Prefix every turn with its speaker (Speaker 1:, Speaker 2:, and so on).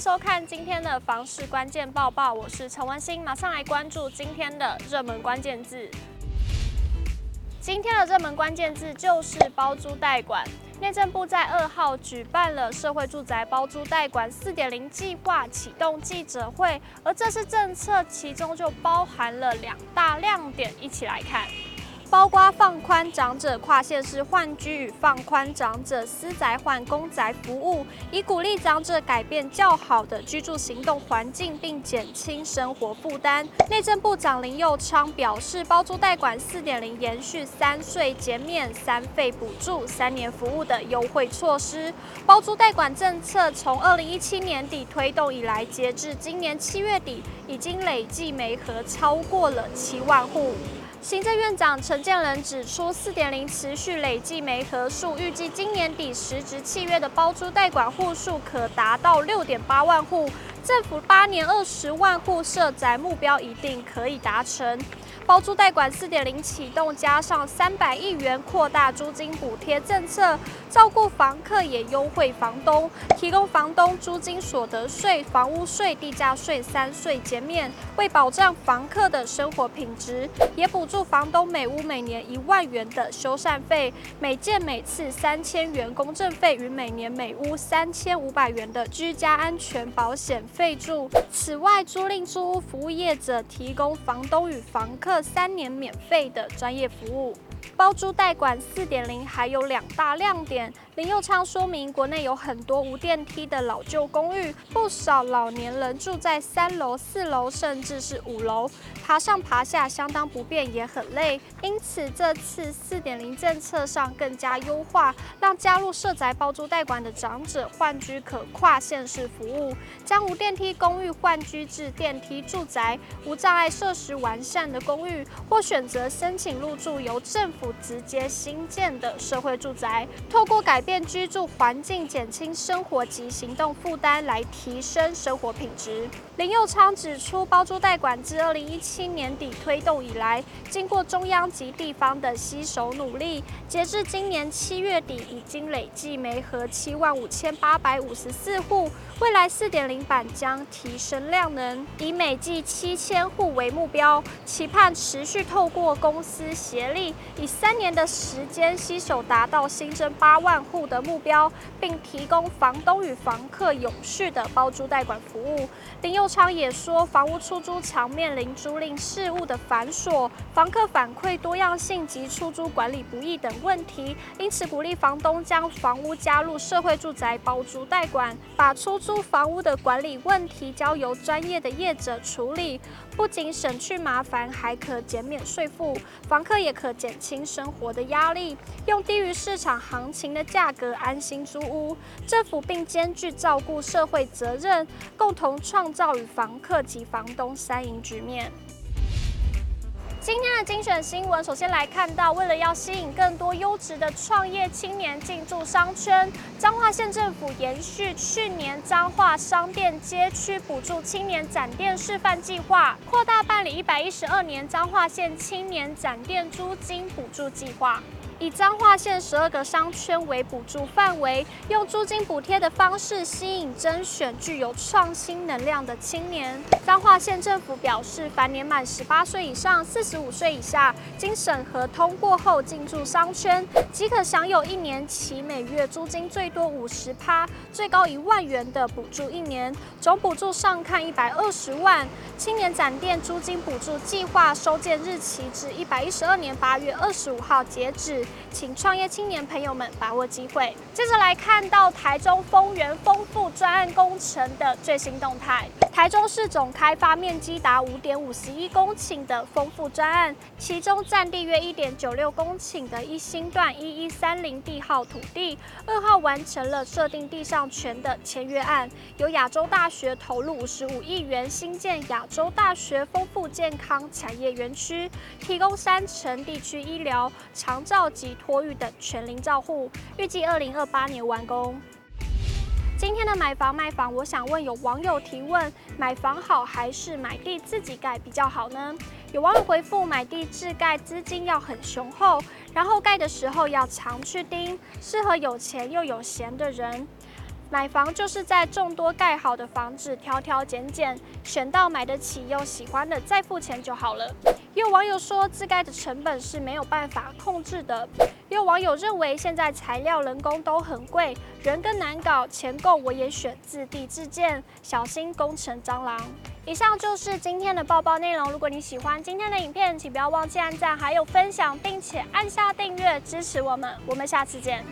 Speaker 1: 收看今天的房市关键报报，我是陈文心，马上来关注今天的热门关键字。今天的热门关键字就是包租代管。内政部在二号举办了社会住宅包租代管四点零计划启动记者会，而这次政策其中就包含了两大亮点，一起来看。包括放宽长者跨县市换居与放宽长者私宅换公宅服务，以鼓励长者改变较好的居住行动环境，并减轻生活负担。内政部长林佑昌表示，包租代管四点零延续三税减免、三费补助、三年服务的优惠措施。包租代管政策从二零一七年底推动以来，截至今年七月底，已经累计媒合超过了七万户。行政院长陈建仁指出，四点零持续累计没合数，预计今年底实质契约的包租代管户数可达到六点八万户，政府八年二十万户设宅目标一定可以达成。包租代管四点零启动，加上三百亿元扩大租金补贴政策，照顾房客也优惠房东，提供房东租金所得税、房屋税、地价税三税减免，为保障房客的生活品质，也补助房东每屋每年一万元的修缮费，每件每次三千元公证费与每年每屋三千五百元的居家安全保险费助。此外，租赁租屋服务业者提供房东与房客。三年免费的专业服务，包租代管四点零还有两大亮点。林佑昌说明，国内有很多无电梯的老旧公寓，不少老年人住在三楼、四楼，甚至是五楼，爬上爬下相当不便，也很累。因此，这次四点零政策上更加优化，让加入社宅包租代管的长者换居可跨县市服务，将无电梯公寓换居至电梯住宅，无障碍设施完善的公寓，或选择申请入住由政府直接新建的社会住宅，透过改变居住环境，减轻生活及行动负担，来提升生活品质。林佑昌指出，包租代管自二零一七年底推动以来，经过中央及地方的携手努力，截至今年七月底，已经累计媒合七万五千八百五十四户。未来四点零版将提升量能，以每季七千户为目标，期盼持续透过公司协力，以三年的时间携手达到新增八万户的目标，并提供房东与房客永续的包租代管服务。林佑昌也说，房屋出租常面临租赁事务的繁琐、房客反馈多样性及出租管理不易等问题，因此鼓励房东将房屋加入社会住宅包租代管，把出租房屋的管理问题交由专业的业者处理，不仅省去麻烦，还可减免税负，房客也可减轻生活的压力，用低于市场行情的价格安心租屋。政府并兼具照顾社会责任，共同创造与房客及房东三赢局面。今天的精选新闻，首先来看到，为了要吸引更多优质的创业青年进驻商圈，彰化县政府延续去年彰化商店街区补助青年展店示范计划，扩大办理一百一十二年彰化县青年展店租金补助计划。以彰化县十二个商圈为补助范围，用租金补贴的方式吸引甄选具有创新能量的青年。彰化县政府表示，凡年满十八岁以上、四十五岁以下，经审核通过后进驻商圈，即可享有一年期每月租金最多五十趴，最高一万元的补助一年，总补助上看一百二十万。青年展店租金补助计划收件日期至一百一十二年八月二十五号截止。请创业青年朋友们把握机会。接着来看到台中丰原丰富专案工程的最新动态。台中市总开发面积达五点五十一公顷的丰富专案，其中占地约一点九六公顷的一星段一一三零地号土地，二号完成了设定地上权的签约案，由亚洲大学投入五十五亿元新建亚洲大学丰富健康产业园区，提供三层地区医疗、长照及托育等全龄照护，预计二零二八年完工。今天的买房卖房，我想问有网友提问：买房好还是买地自己盖比较好呢？有网友回复：买地自盖资金要很雄厚，然后盖的时候要常去盯，适合有钱又有闲的人。买房就是在众多盖好的房子挑挑拣拣，选到买得起又喜欢的再付钱就好了。有网友说，自盖的成本是没有办法控制的。有网友认为，现在材料、人工都很贵，人更难搞，钱够我也选自地自建，小心工程蟑螂。以上就是今天的报报内容。如果你喜欢今天的影片，请不要忘记按赞，还有分享，并且按下订阅支持我们。我们下次见。